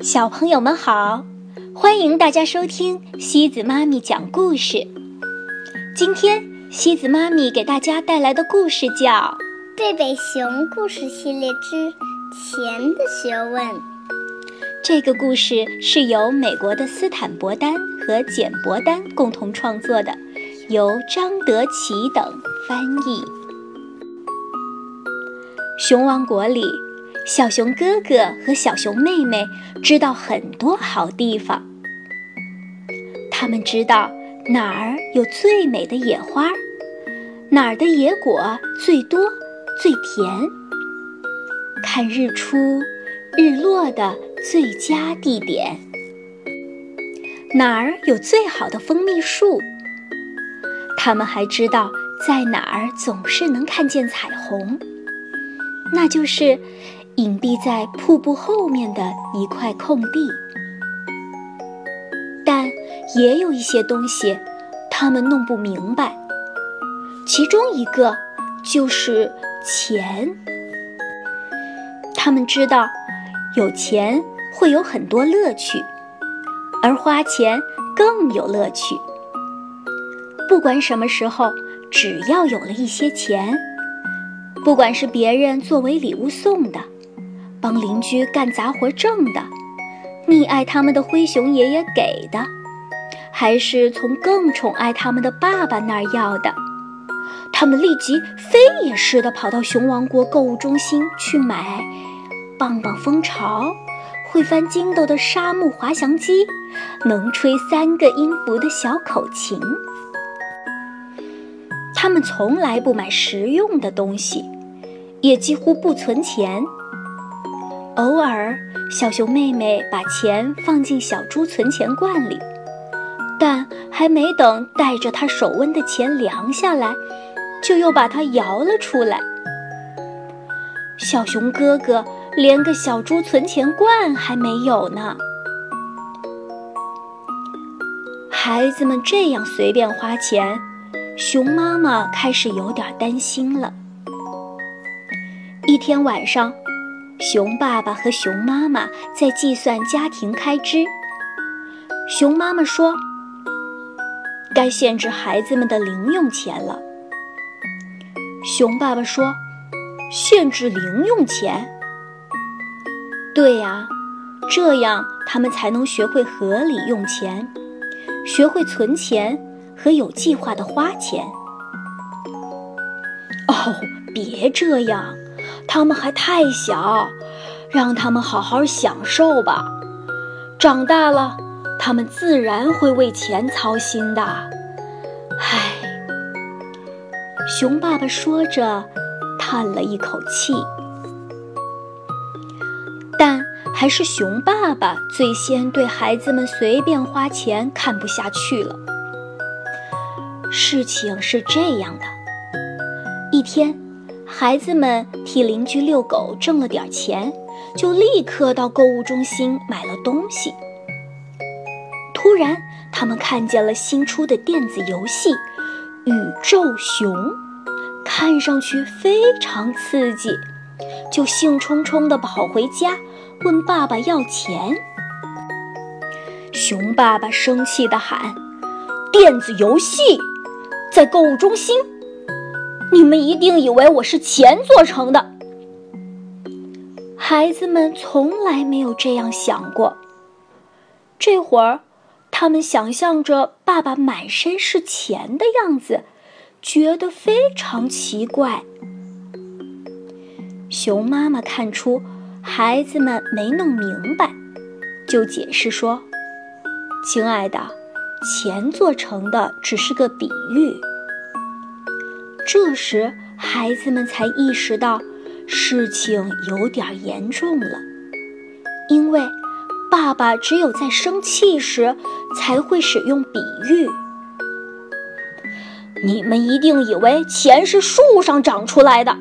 小朋友们好，欢迎大家收听西子妈咪讲故事。今天西子妈咪给大家带来的故事叫《贝贝熊故事系列之钱的学问》。这个故事是由美国的斯坦伯丹和简伯丹共同创作的，由张德奇等翻译。熊王国里。小熊哥哥和小熊妹妹知道很多好地方。他们知道哪儿有最美的野花，哪儿的野果最多最甜，看日出日落的最佳地点，哪儿有最好的蜂蜜树。他们还知道在哪儿总是能看见彩虹，那就是。隐蔽在瀑布后面的一块空地，但也有一些东西，他们弄不明白。其中一个就是钱。他们知道，有钱会有很多乐趣，而花钱更有乐趣。不管什么时候，只要有了一些钱，不管是别人作为礼物送的。帮邻居干杂活挣的，溺爱他们的灰熊爷爷给的，还是从更宠爱他们的爸爸那儿要的，他们立即飞也似的跑到熊王国购物中心去买棒棒蜂巢、会翻筋斗的沙木滑翔机、能吹三个音符的小口琴。他们从来不买实用的东西，也几乎不存钱。偶尔，小熊妹妹把钱放进小猪存钱罐里，但还没等带着它手温的钱凉下来，就又把它摇了出来。小熊哥哥连个小猪存钱罐还没有呢。孩子们这样随便花钱，熊妈妈开始有点担心了。一天晚上。熊爸爸和熊妈妈在计算家庭开支。熊妈妈说：“该限制孩子们的零用钱了。”熊爸爸说：“限制零用钱？对呀，这样他们才能学会合理用钱，学会存钱和有计划的花钱。”哦，别这样。他们还太小，让他们好好享受吧。长大了，他们自然会为钱操心的。唉，熊爸爸说着，叹了一口气。但还是熊爸爸最先对孩子们随便花钱看不下去了。事情是这样的，一天。孩子们替邻居遛狗挣了点钱，就立刻到购物中心买了东西。突然，他们看见了新出的电子游戏《宇宙熊》，看上去非常刺激，就兴冲冲地跑回家问爸爸要钱。熊爸爸生气地喊：“电子游戏在购物中心！”你们一定以为我是钱做成的。孩子们从来没有这样想过。这会儿，他们想象着爸爸满身是钱的样子，觉得非常奇怪。熊妈妈看出孩子们没弄明白，就解释说：“亲爱的，钱做成的只是个比喻。”这时，孩子们才意识到事情有点严重了，因为爸爸只有在生气时才会使用比喻。你们一定以为钱是树上长出来的，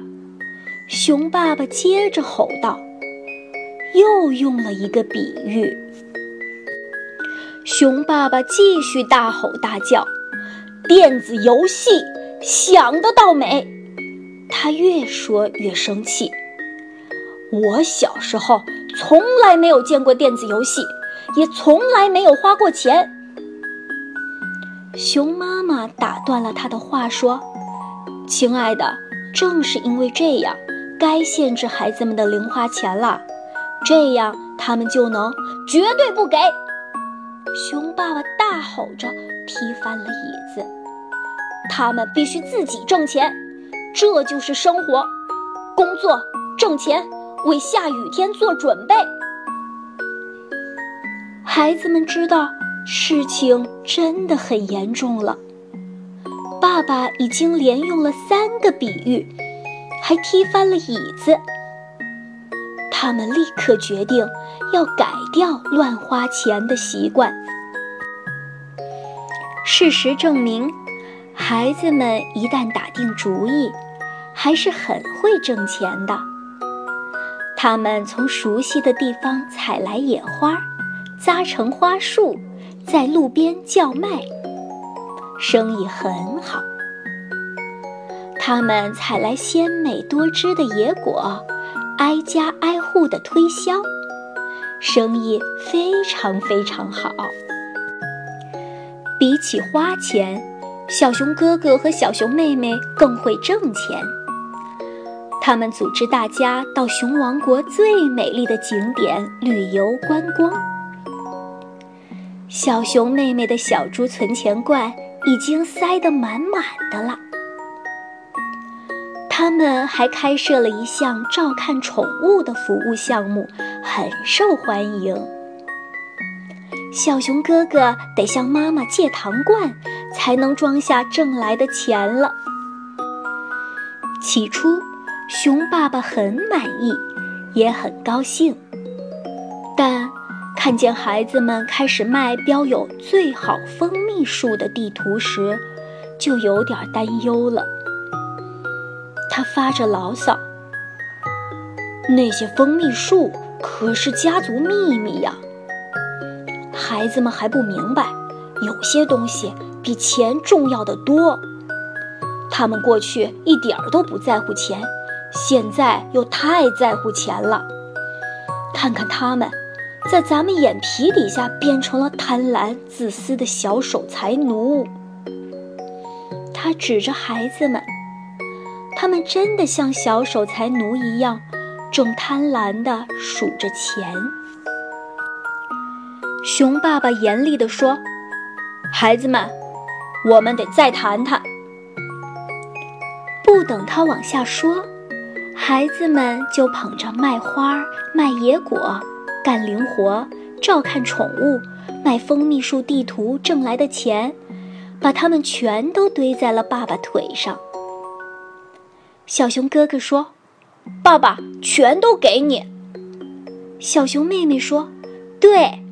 熊爸爸接着吼道，又用了一个比喻。熊爸爸继续大吼大叫，电子游戏。想得到美！他越说越生气。我小时候从来没有见过电子游戏，也从来没有花过钱。”熊妈妈打断了他的话，说：“亲爱的，正是因为这样，该限制孩子们的零花钱了，这样他们就能绝对不给。”熊爸爸大吼着，踢翻了椅子。他们必须自己挣钱，这就是生活，工作挣钱，为下雨天做准备。孩子们知道事情真的很严重了。爸爸已经连用了三个比喻，还踢翻了椅子。他们立刻决定要改掉乱花钱的习惯。事实证明，孩子们一旦打定主意，还是很会挣钱的。他们从熟悉的地方采来野花，扎成花束，在路边叫卖，生意很好。他们采来鲜美多汁的野果，挨家挨户的推销，生意非常非常好。比起花钱，小熊哥哥和小熊妹妹更会挣钱。他们组织大家到熊王国最美丽的景点旅游观光。小熊妹妹的小猪存钱罐已经塞得满满的了。他们还开设了一项照看宠物的服务项目，很受欢迎。小熊哥哥得向妈妈借糖罐，才能装下挣来的钱了。起初，熊爸爸很满意，也很高兴。但看见孩子们开始卖标有“最好蜂蜜树”的地图时，就有点担忧了。他发着牢骚：“那些蜂蜜树可是家族秘密呀！”孩子们还不明白，有些东西比钱重要的多。他们过去一点儿都不在乎钱，现在又太在乎钱了。看看他们，在咱们眼皮底下变成了贪婪、自私的小守财奴。他指着孩子们，他们真的像小守财奴一样，正贪婪地数着钱。熊爸爸严厉地说：“孩子们，我们得再谈谈。”不等他往下说，孩子们就捧着卖花、卖野果、干零活、照看宠物、卖蜂蜜树地图挣来的钱，把它们全都堆在了爸爸腿上。小熊哥哥说：“爸爸，全都给你。”小熊妹妹说：“对。”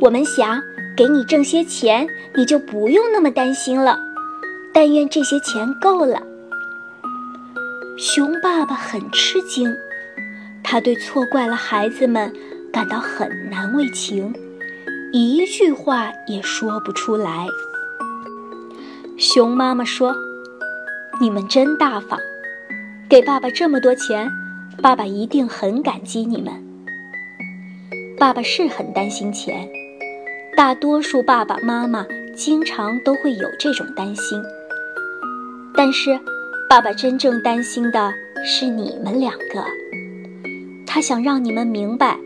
我们想给你挣些钱，你就不用那么担心了。但愿这些钱够了。熊爸爸很吃惊，他对错怪了孩子们感到很难为情，一句话也说不出来。熊妈妈说：“你们真大方，给爸爸这么多钱，爸爸一定很感激你们。”爸爸是很担心钱。大多数爸爸妈妈经常都会有这种担心，但是爸爸真正担心的是你们两个。他想让你们明白，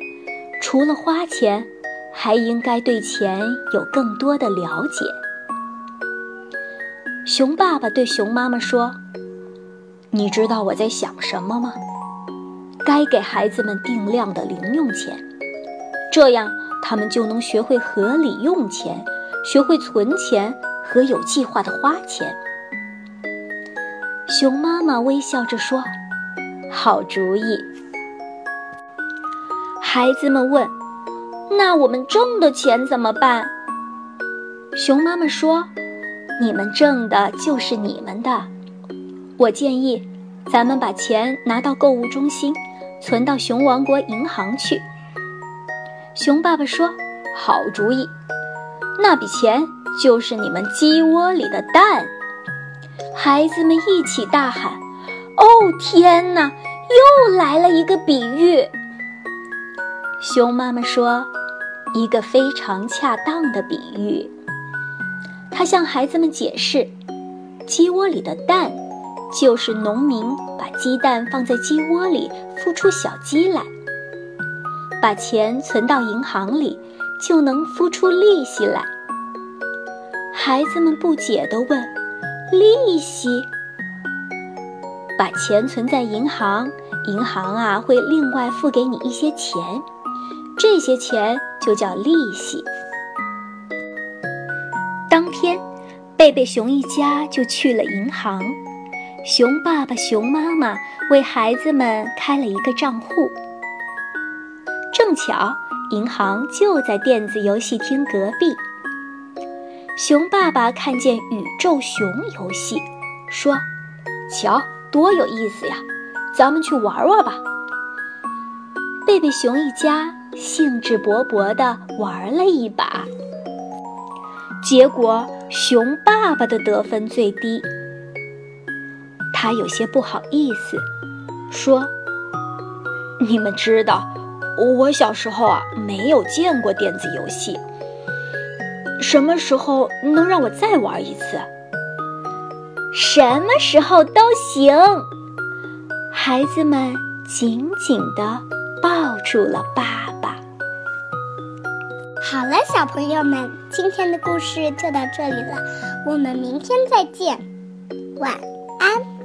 除了花钱，还应该对钱有更多的了解。熊爸爸对熊妈妈说：“你知道我在想什么吗？该给孩子们定量的零用钱，这样。”他们就能学会合理用钱，学会存钱和有计划的花钱。熊妈妈微笑着说：“好主意。”孩子们问：“那我们挣的钱怎么办？”熊妈妈说：“你们挣的就是你们的。我建议，咱们把钱拿到购物中心，存到熊王国银行去。”熊爸爸说：“好主意，那笔钱就是你们鸡窝里的蛋。”孩子们一起大喊：“哦，天哪！又来了一个比喻！”熊妈妈说：“一个非常恰当的比喻。”她向孩子们解释：“鸡窝里的蛋，就是农民把鸡蛋放在鸡窝里孵出小鸡来。把钱存到银行里，就能孵出利息来。”孩子们不解地问：“利息？把钱存在银行，银行啊会另外付给你一些钱。”这些钱就叫利息。当天，贝贝熊一家就去了银行，熊爸爸、熊妈妈为孩子们开了一个账户。正巧，银行就在电子游戏厅隔壁。熊爸爸看见宇宙熊游戏，说：“瞧，多有意思呀，咱们去玩玩吧。”贝贝熊一家。兴致勃勃地玩了一把，结果熊爸爸的得分最低。他有些不好意思，说：“你们知道，我小时候啊没有见过电子游戏。什么时候能让我再玩一次？什么时候都行。”孩子们紧紧地抱住了爸。好了，小朋友们，今天的故事就到这里了，我们明天再见，晚安。